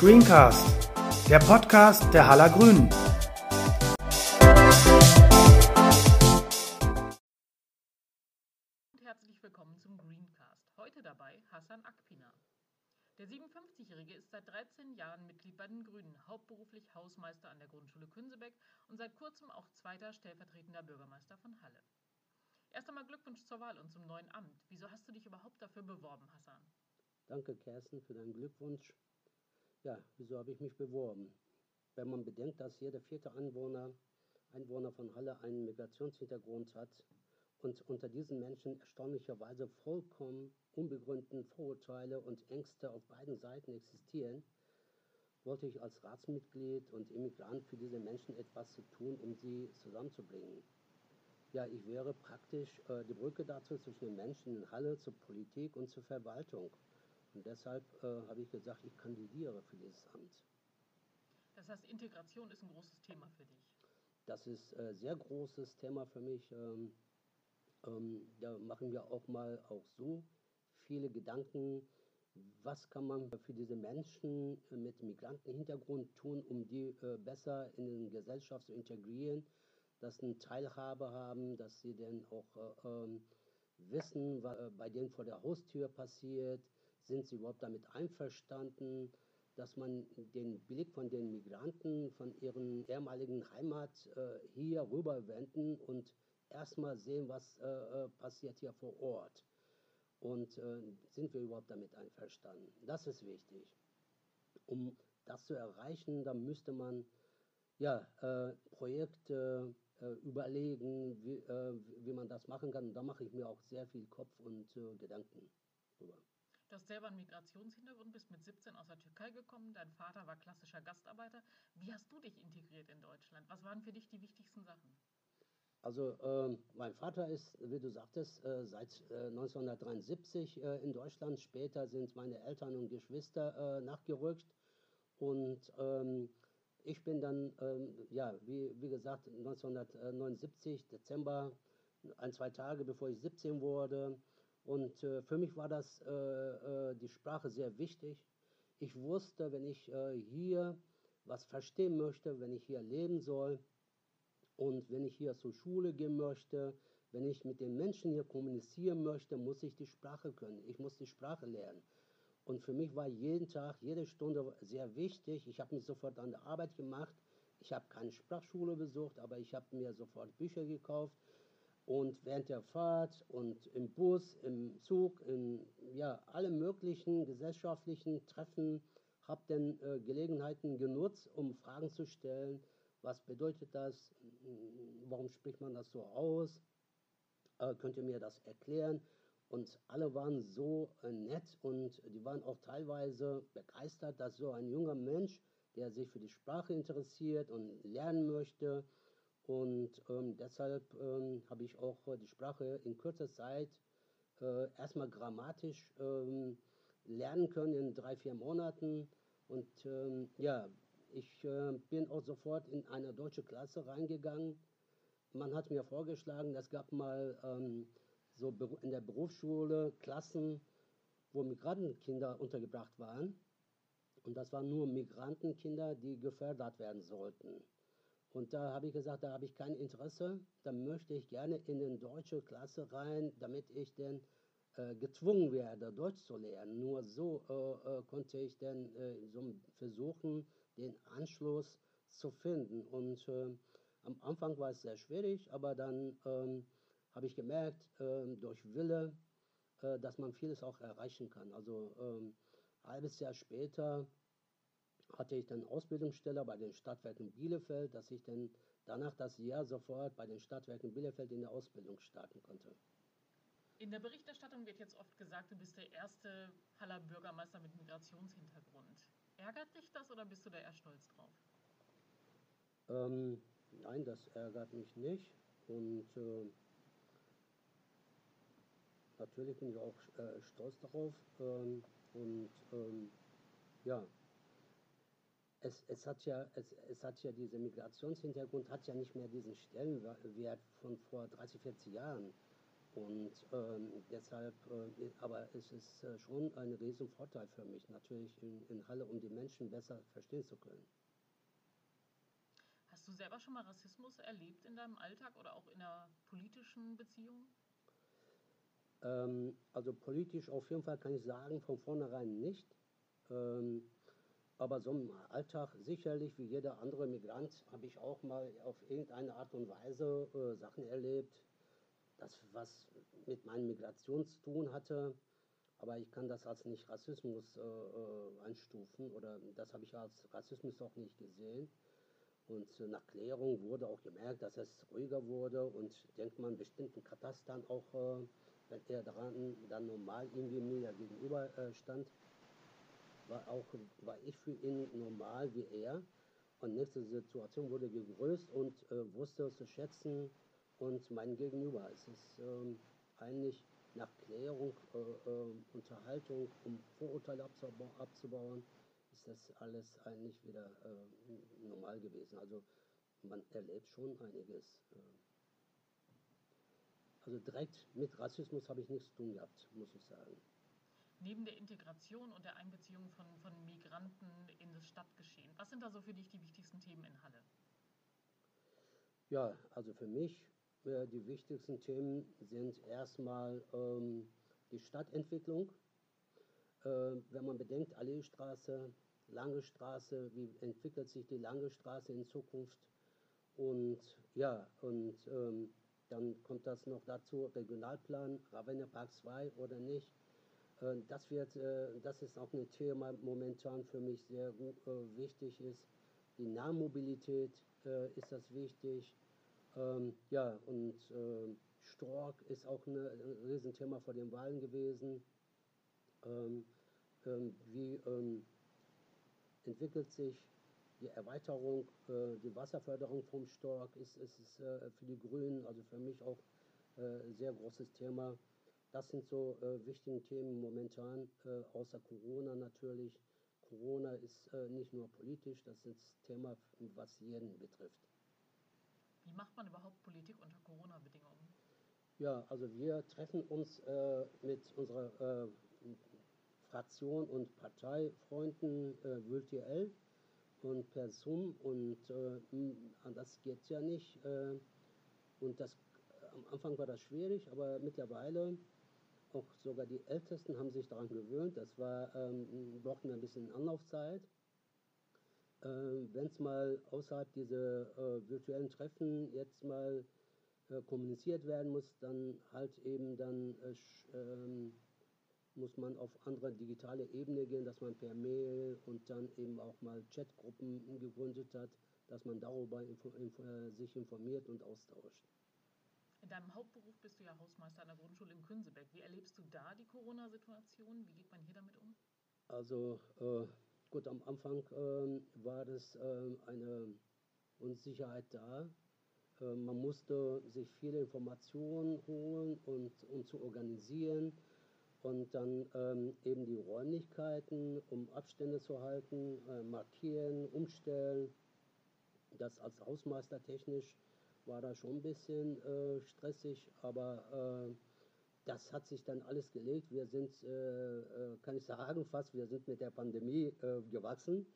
Greencast, der Podcast der Haller Grünen. herzlich willkommen zum Greencast. Heute dabei Hassan Akpina. Der 57-Jährige ist seit 13 Jahren Mitglied bei den Grünen, hauptberuflich Hausmeister an der Grundschule Künsebeck und seit kurzem auch zweiter stellvertretender Bürgermeister von Halle. Erst einmal Glückwunsch zur Wahl und zum neuen Amt. Wieso hast du dich überhaupt dafür beworben, Hassan? Danke, Kerstin, für deinen Glückwunsch. Ja, wieso habe ich mich beworben? Wenn man bedenkt, dass jeder vierte Anwohner, Einwohner von Halle einen Migrationshintergrund hat und unter diesen Menschen erstaunlicherweise vollkommen unbegründeten Vorurteile und Ängste auf beiden Seiten existieren, wollte ich als Ratsmitglied und Immigrant für diese Menschen etwas zu tun, um sie zusammenzubringen. Ja, ich wäre praktisch äh, die Brücke dazu zwischen den Menschen in Halle zur Politik und zur Verwaltung. Und deshalb äh, habe ich gesagt, ich kandidiere für dieses Amt. Das heißt, Integration ist ein großes Thema für dich. Das ist ein äh, sehr großes Thema für mich. Ähm, ähm, da machen wir auch mal auch so viele Gedanken, was kann man für diese Menschen mit Migrantenhintergrund tun, um die äh, besser in die Gesellschaft zu integrieren, dass sie eine Teilhabe haben, dass sie dann auch äh, ähm, wissen, was äh, bei denen vor der Haustür passiert, sind sie überhaupt damit einverstanden, dass man den Blick von den Migranten von ihren ehemaligen Heimat äh, hier rüberwenden und erstmal sehen, was äh, äh, passiert hier vor Ort. Und äh, sind wir überhaupt damit einverstanden? Das ist wichtig. Um das zu erreichen, da müsste man ja, äh, Projekte äh, überlegen, wie, äh, wie man das machen kann. Und da mache ich mir auch sehr viel Kopf und Gedanken drüber. Du hast selber einen Migrationshintergrund, bist mit 17 aus der Türkei gekommen, dein Vater war klassischer Gastarbeiter. Wie hast du dich integriert in Deutschland? Was waren für dich die wichtigsten Sachen? Also äh, mein Vater ist, wie du sagtest, äh, seit äh, 1973 äh, in Deutschland. Später sind meine Eltern und Geschwister äh, nachgerückt. Und ähm, ich bin dann, ähm, ja, wie, wie gesagt, 1979, Dezember, ein, zwei Tage bevor ich 17 wurde, und äh, für mich war das äh, äh, die Sprache sehr wichtig. Ich wusste, wenn ich äh, hier was verstehen möchte, wenn ich hier leben soll und wenn ich hier zur Schule gehen möchte, wenn ich mit den Menschen hier kommunizieren möchte, muss ich die Sprache können. Ich muss die Sprache lernen. Und für mich war jeden Tag, jede Stunde sehr wichtig. Ich habe mich sofort an der Arbeit gemacht. Ich habe keine Sprachschule besucht, aber ich habe mir sofort Bücher gekauft und während der Fahrt und im Bus, im Zug, in ja, alle möglichen gesellschaftlichen Treffen habe dann äh, Gelegenheiten genutzt, um Fragen zu stellen. Was bedeutet das? Warum spricht man das so aus? Äh, könnt ihr mir das erklären? Und alle waren so äh, nett und die waren auch teilweise begeistert, dass so ein junger Mensch, der sich für die Sprache interessiert und lernen möchte, und ähm, deshalb ähm, habe ich auch äh, die Sprache in kurzer Zeit äh, erstmal grammatisch ähm, lernen können in drei, vier Monaten. Und ähm, ja, ich äh, bin auch sofort in eine deutsche Klasse reingegangen. Man hat mir vorgeschlagen, es gab mal ähm, so in der Berufsschule Klassen, wo Migrantenkinder untergebracht waren. Und das waren nur Migrantenkinder, die gefördert werden sollten. Und da habe ich gesagt, da habe ich kein Interesse, da möchte ich gerne in eine deutsche Klasse rein, damit ich dann äh, gezwungen werde, Deutsch zu lernen. Nur so äh, äh, konnte ich dann äh, so versuchen, den Anschluss zu finden. Und äh, am Anfang war es sehr schwierig, aber dann ähm, habe ich gemerkt, ähm, durch Wille, äh, dass man vieles auch erreichen kann. Also ähm, ein halbes Jahr später hatte ich dann Ausbildungsstelle bei den Stadtwerken Bielefeld, dass ich dann danach das Jahr sofort bei den Stadtwerken Bielefeld in der Ausbildung starten konnte. In der Berichterstattung wird jetzt oft gesagt, du bist der erste Haller Bürgermeister mit Migrationshintergrund. Ärgert dich das oder bist du da eher stolz drauf? Ähm, nein, das ärgert mich nicht. Und äh, natürlich bin ich auch äh, stolz darauf. Ähm, und ähm, ja, es, es, hat ja, es, es hat ja dieser Migrationshintergrund hat ja nicht mehr diesen Stellenwert von vor 30, 40 Jahren. Und ähm, deshalb, äh, aber es ist äh, schon ein Riesenvorteil für mich, natürlich in, in Halle, um die Menschen besser verstehen zu können. Hast du selber schon mal Rassismus erlebt in deinem Alltag oder auch in einer politischen Beziehung? Ähm, also politisch auf jeden Fall kann ich sagen, von vornherein nicht. Ähm, aber so im Alltag sicherlich, wie jeder andere Migrant, habe ich auch mal auf irgendeine Art und Weise äh, Sachen erlebt, das was mit meiner Migration zu tun hatte. Aber ich kann das als nicht Rassismus äh, äh einstufen oder das habe ich als Rassismus auch nicht gesehen. Und nach Klärung wurde auch gemerkt, dass es ruhiger wurde und denkt man bestimmten Katastern auch, äh, wenn er daran dann normal irgendwie mir gegenüber äh, stand, war auch war ich für ihn normal wie er. Und nächste Situation wurde gegrüßt und äh, wusste zu schätzen und mein Gegenüber. Es ist ähm, eigentlich nach Klärung, äh, äh, Unterhaltung, um Vorurteile abzubauen, ist das alles eigentlich wieder äh, normal gewesen. Also man erlebt schon einiges. Also direkt mit Rassismus habe ich nichts zu tun gehabt, muss ich sagen. Neben der Integration und der Einbeziehung von, von Migranten in das Stadtgeschehen, was sind da so für dich die wichtigsten Themen in Halle? Ja, also für mich äh, die wichtigsten Themen sind erstmal ähm, die Stadtentwicklung. Äh, wenn man bedenkt, Alleestraße, Lange Straße, wie entwickelt sich die Lange Straße in Zukunft? Und ja, und ähm, dann kommt das noch dazu, Regionalplan, Ravenna Park 2 oder nicht. Äh, das, wird, äh, das ist auch ein Thema momentan für mich sehr äh, wichtig ist. Die Nahmobilität ist das wichtig. Ähm, ja, und äh, Stork ist auch ein Riesenthema vor den Wahlen gewesen. Ähm, ähm, wie ähm, entwickelt sich die Erweiterung, äh, die Wasserförderung vom Stork ist, ist, ist äh, für die Grünen, also für mich auch äh, sehr großes Thema. Das sind so wichtige Themen momentan, außer Corona natürlich. Corona ist nicht nur politisch, das ist ein Thema, was jeden betrifft. Wie macht man überhaupt Politik unter Corona-Bedingungen? Ja, also wir treffen uns äh, mit unserer äh, Fraktion und Parteifreunden äh, virtuell und per Zoom und äh, das geht ja nicht. Äh, und das, am Anfang war das schwierig, aber mittlerweile auch sogar die Ältesten haben sich daran gewöhnt. Das war, ähm, brauchten wir ein bisschen Anlaufzeit. Äh, Wenn es mal außerhalb dieser äh, virtuellen Treffen jetzt mal äh, kommuniziert werden muss, dann halt eben dann äh, ähm, muss man auf andere digitale Ebene gehen, dass man per Mail und dann eben auch mal Chatgruppen gegründet hat, dass man darüber info, info, äh, sich informiert und austauscht. In deinem Hauptberuf bist du ja Hausmeister an der Grundschule in Künsebeck. Wie erlebst du da die Corona-Situation? Wie geht man hier damit um? Also äh, gut, am Anfang äh, war das äh, eine Unsicherheit da. Äh, man musste sich viele Informationen holen und, und zu organisieren und dann ähm, eben die Räumlichkeiten, um Abstände zu halten, äh, markieren, umstellen. Das als Hausmeister technisch war da schon ein bisschen äh, stressig, aber äh, das hat sich dann alles gelegt. Wir sind, äh, äh, kann ich sagen, fast, wir sind mit der Pandemie äh, gewachsen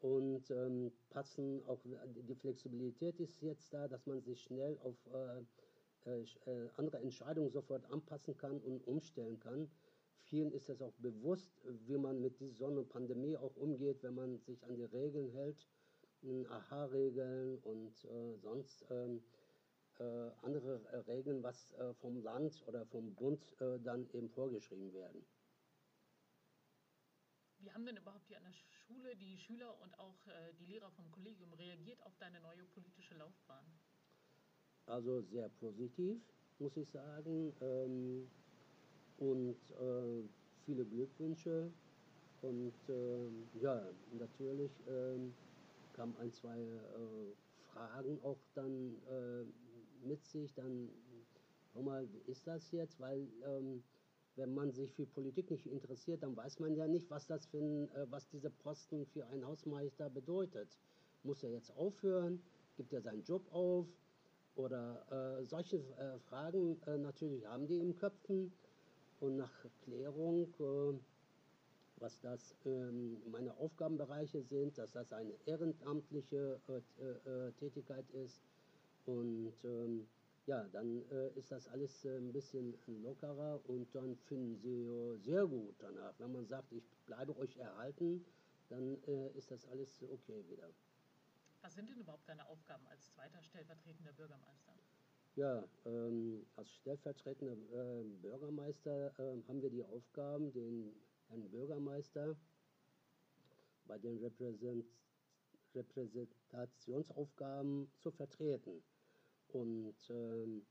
und ähm, passen auch, die Flexibilität ist jetzt da, dass man sich schnell auf andere Entscheidungen sofort anpassen kann und umstellen kann. Vielen ist es auch bewusst, wie man mit dieser Sonnenpandemie auch umgeht, wenn man sich an die Regeln hält AHA-Regeln und äh, sonst ähm, äh, andere äh, Regeln, was äh, vom Land oder vom Bund äh, dann eben vorgeschrieben werden. Wie haben denn überhaupt hier an der Schule die Schüler und auch äh, die Lehrer vom Kollegium reagiert auf deine neue politische Laufbahn? Also sehr positiv, muss ich sagen. Ähm, und viele Glückwünsche. Und ähm, ja, natürlich ähm, kamen ein, zwei äh, Fragen auch dann äh, mit sich. Dann, hör mal, wie ist das jetzt? Weil ähm, wenn man sich für Politik nicht interessiert, dann weiß man ja nicht, was das für ein, äh, was diese Posten für einen Hausmeister bedeutet. Muss er jetzt aufhören? Gibt er seinen Job auf? Oder äh, solche äh, Fragen äh, natürlich haben die im Köpfen und nach Klärung, äh, was das ähm, meine Aufgabenbereiche sind, dass das eine ehrenamtliche äh, Tätigkeit ist und ähm, ja, dann äh, ist das alles äh, ein bisschen lockerer und dann finden sie äh, sehr gut danach. Wenn man sagt, ich bleibe euch erhalten, dann äh, ist das alles okay wieder. Was sind denn überhaupt deine Aufgaben als zweiter stellvertretender Bürgermeister? Ja, ähm, als stellvertretender äh, Bürgermeister äh, haben wir die Aufgaben, den Herrn Bürgermeister bei den Repräsent Repräsentationsaufgaben zu vertreten. Und ähm,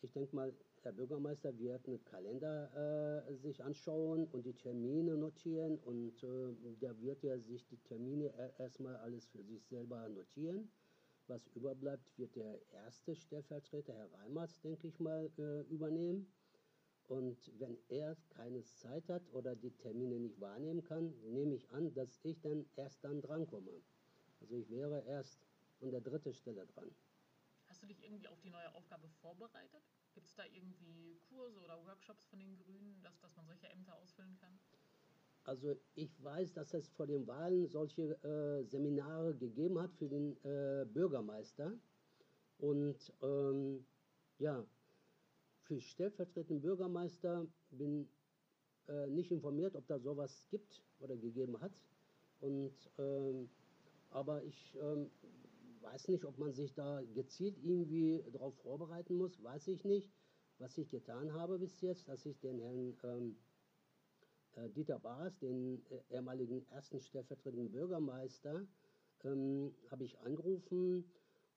ich denke mal, Herr Bürgermeister wird einen Kalender äh, sich anschauen und die Termine notieren und äh, der wird ja sich die Termine erstmal alles für sich selber notieren. Was überbleibt, wird der erste Stellvertreter, Herr Reimertz, denke ich mal, äh, übernehmen. Und wenn er keine Zeit hat oder die Termine nicht wahrnehmen kann, nehme ich an, dass ich dann erst dann drankomme. Also ich wäre erst an der dritten Stelle dran. Hast du dich irgendwie auf die neue Aufgabe vorbereitet? Gibt es da irgendwie Kurse oder Workshops von den Grünen, dass, dass man solche Ämter ausfüllen kann? Also ich weiß, dass es vor den Wahlen solche äh, Seminare gegeben hat für den äh, Bürgermeister. Und ähm, ja, für stellvertretenden Bürgermeister bin äh, nicht informiert, ob da sowas gibt oder gegeben hat. Und ähm, aber ich ähm, weiß nicht, ob man sich da gezielt irgendwie darauf vorbereiten muss, weiß ich nicht. Was ich getan habe bis jetzt, dass ich den Herrn ähm, äh, Dieter Baas, den äh, ehemaligen ersten stellvertretenden Bürgermeister, ähm, habe ich angerufen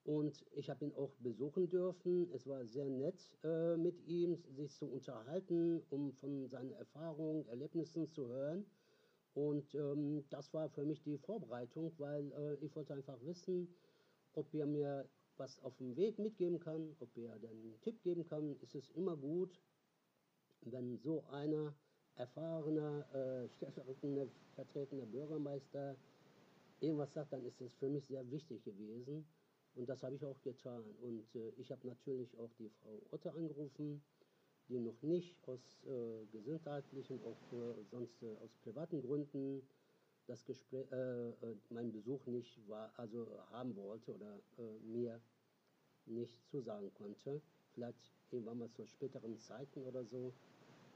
und ich habe ihn auch besuchen dürfen. Es war sehr nett äh, mit ihm, sich zu unterhalten, um von seinen Erfahrungen, Erlebnissen zu hören. Und ähm, das war für mich die Vorbereitung, weil äh, ich wollte einfach wissen, ob er mir was auf dem Weg mitgeben kann, ob er einen Tipp geben kann, ist es immer gut, wenn so einer erfahrener, äh, stellvertretender vertretender Bürgermeister irgendwas sagt, dann ist es für mich sehr wichtig gewesen. Und das habe ich auch getan. Und äh, ich habe natürlich auch die Frau Otte angerufen, die noch nicht aus äh, gesundheitlichen, auch äh, sonst äh, aus privaten Gründen das Gespräch, äh, äh, meinen Besuch nicht war, also haben wollte oder äh, mir nicht zusagen konnte. Vielleicht irgendwann mal zu späteren Zeiten oder so.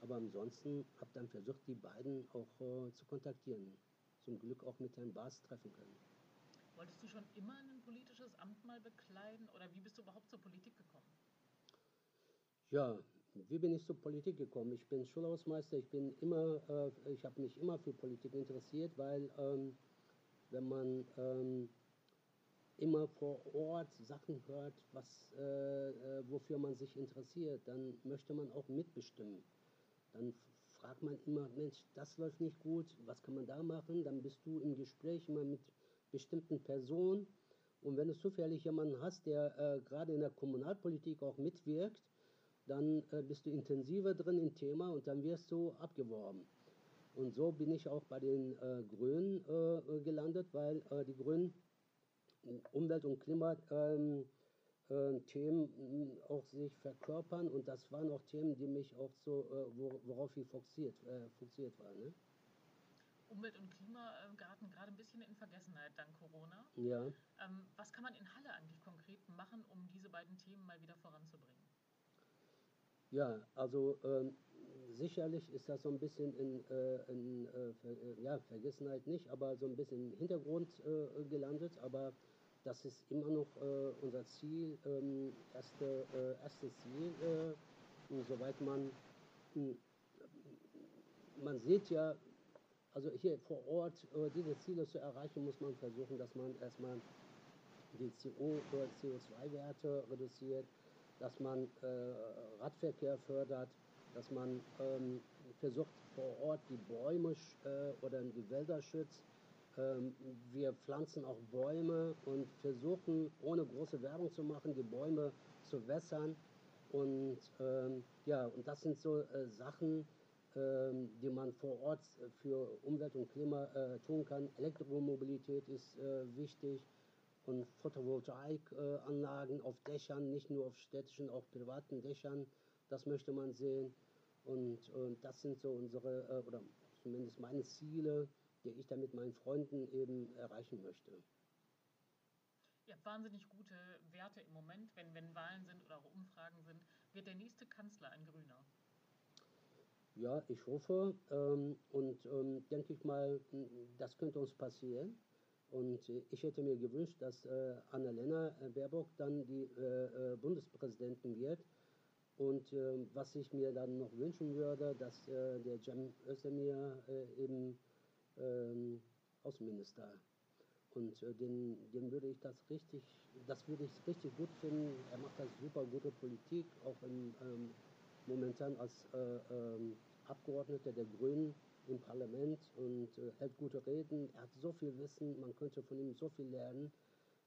Aber ansonsten habe dann versucht, die beiden auch äh, zu kontaktieren. Zum Glück auch mit Herrn Baas treffen können. Wolltest du schon immer ein politisches Amt mal bekleiden oder wie bist du überhaupt zur Politik gekommen? Ja, wie bin ich zur Politik gekommen? Ich bin Schulhausmeister, ich äh, ich habe mich immer für Politik interessiert, weil ähm, wenn man ähm, immer vor Ort Sachen hört, was, äh, äh, wofür man sich interessiert, dann möchte man auch mitbestimmen. Dann fragt man immer, Mensch, das läuft nicht gut, was kann man da machen? Dann bist du im Gespräch immer mit bestimmten Personen. Und wenn du zufällig jemanden hast, der äh, gerade in der Kommunalpolitik auch mitwirkt, dann äh, bist du intensiver drin im Thema und dann wirst du abgeworben. Und so bin ich auch bei den äh, Grünen äh, gelandet, weil äh, die Grünen Umwelt- und Klimathemen ähm, äh, auch sich verkörpern und das waren auch Themen, die mich auch so, äh, worauf ich fokussiert, fokussiert war. Ne? Umwelt und Klima geraten gerade ein bisschen in Vergessenheit dank Corona. Ja. Ähm, was kann man in Halle eigentlich konkret machen, um diese beiden Themen mal wieder voranzubringen? Ja, also ähm, sicherlich ist das so ein bisschen in, äh, in äh, äh, ja, Vergessenheit nicht, aber so ein bisschen im Hintergrund äh, gelandet. Aber das ist immer noch äh, unser Ziel, ähm, erste, äh, erstes Ziel, soweit man, hm, man sieht ja, also hier vor Ort, diese Ziele zu erreichen, muss man versuchen, dass man erstmal die CO2-Werte reduziert, dass man äh, Radverkehr fördert, dass man ähm, versucht vor Ort die Bäume äh, oder die Wälder schützt. Ähm, wir pflanzen auch Bäume und versuchen, ohne große Werbung zu machen, die Bäume zu wässern. Und ähm, ja, und das sind so äh, Sachen, ähm, die man vor Ort für Umwelt und Klima äh, tun kann. Elektromobilität ist äh, wichtig und Photovoltaikanlagen auf Dächern, nicht nur auf städtischen, auch privaten Dächern. Das möchte man sehen. Und, und das sind so unsere, äh, oder zumindest meine Ziele, die ich dann mit meinen Freunden eben erreichen möchte. Ihr habt wahnsinnig gute Werte im Moment, wenn, wenn Wahlen sind oder auch Umfragen sind. Wird der nächste Kanzler ein Grüner? Ja, ich hoffe ähm, und ähm, denke ich mal, das könnte uns passieren. Und ich hätte mir gewünscht, dass äh, Annalena Baerbock dann die äh, äh, Bundespräsidentin wird. Und äh, was ich mir dann noch wünschen würde, dass äh, der Cem Özdemir äh, eben ähm, Außenminister und äh, den, den würde ich das richtig, das würde ich richtig gut finden. Er macht das super gute Politik, auch im, ähm, momentan als äh, ähm, Abgeordneter der Grünen im Parlament und äh, hält gute Reden. Er hat so viel Wissen, man könnte von ihm so viel lernen.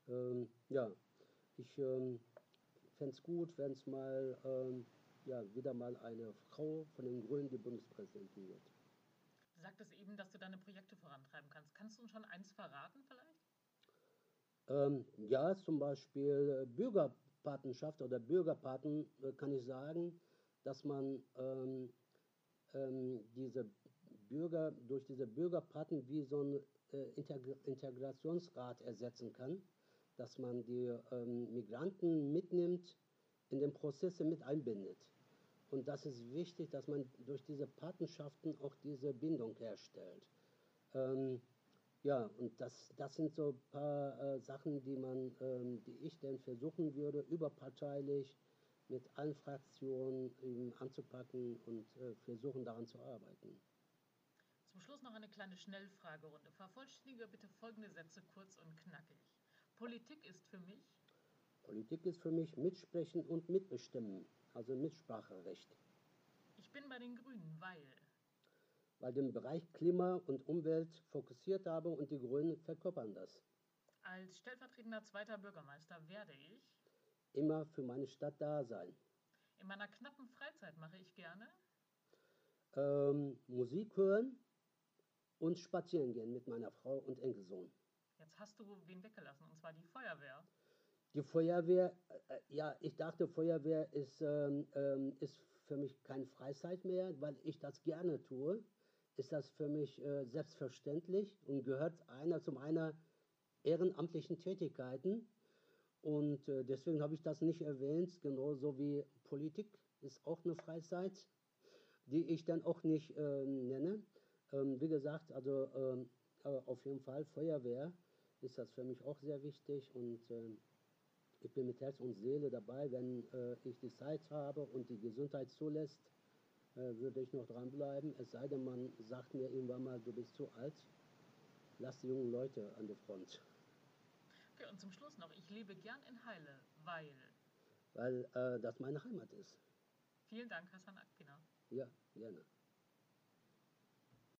Ähm, ja, ich ähm, fände es gut, wenn es mal ähm, ja, wieder mal eine Frau von den Grünen die Bundespräsidentin wird. Du sagtest eben, dass du deine Projekte vorantreiben kannst. Kannst du uns schon eins verraten vielleicht? Ähm, ja, zum Beispiel äh, Bürgerpatenschaft oder Bürgerpaten äh, kann ich sagen, dass man ähm, ähm, diese Bürger durch diese Bürgerpaten wie so ein äh, Integ Integrationsrat ersetzen kann, dass man die ähm, Migranten mitnimmt, in den Prozesse mit einbindet. Und das ist wichtig, dass man durch diese Patenschaften auch diese Bindung herstellt. Ähm, ja, und das, das sind so ein paar äh, Sachen, die man, ähm, die ich dann versuchen würde, überparteilich mit allen Fraktionen ähm, anzupacken und äh, versuchen daran zu arbeiten. Zum Schluss noch eine kleine Schnellfragerunde. Vervollständige bitte folgende Sätze kurz und knackig. Politik ist für mich. Politik ist für mich Mitsprechen und Mitbestimmen also Mitspracherecht. Ich bin bei den Grünen, weil. Weil den Bereich Klima und Umwelt fokussiert habe und die Grünen verkörpern das. Als stellvertretender zweiter Bürgermeister werde ich immer für meine Stadt da sein. In meiner knappen Freizeit mache ich gerne ähm, Musik hören und spazieren gehen mit meiner Frau und Enkelsohn. Jetzt hast du wen weggelassen, und zwar die Feuerwehr. Die Feuerwehr, äh, ja, ich dachte, Feuerwehr ist, ähm, ähm, ist für mich keine Freizeit mehr, weil ich das gerne tue. Ist das für mich äh, selbstverständlich und gehört einer zu meiner ehrenamtlichen Tätigkeiten. Und äh, deswegen habe ich das nicht erwähnt, genauso wie Politik ist auch eine Freizeit, die ich dann auch nicht äh, nenne. Ähm, wie gesagt, also ähm, auf jeden Fall Feuerwehr ist das für mich auch sehr wichtig und ähm, ich bin mit Herz und Seele dabei. Wenn äh, ich die Zeit habe und die Gesundheit zulässt, äh, würde ich noch dranbleiben. Es sei denn, man sagt mir irgendwann mal, du bist zu alt. Lass die jungen Leute an der Front. Okay, und zum Schluss noch, ich lebe gern in Heile, weil. Weil äh, das meine Heimat ist. Vielen Dank, Hassan Akpina. Ja, gerne.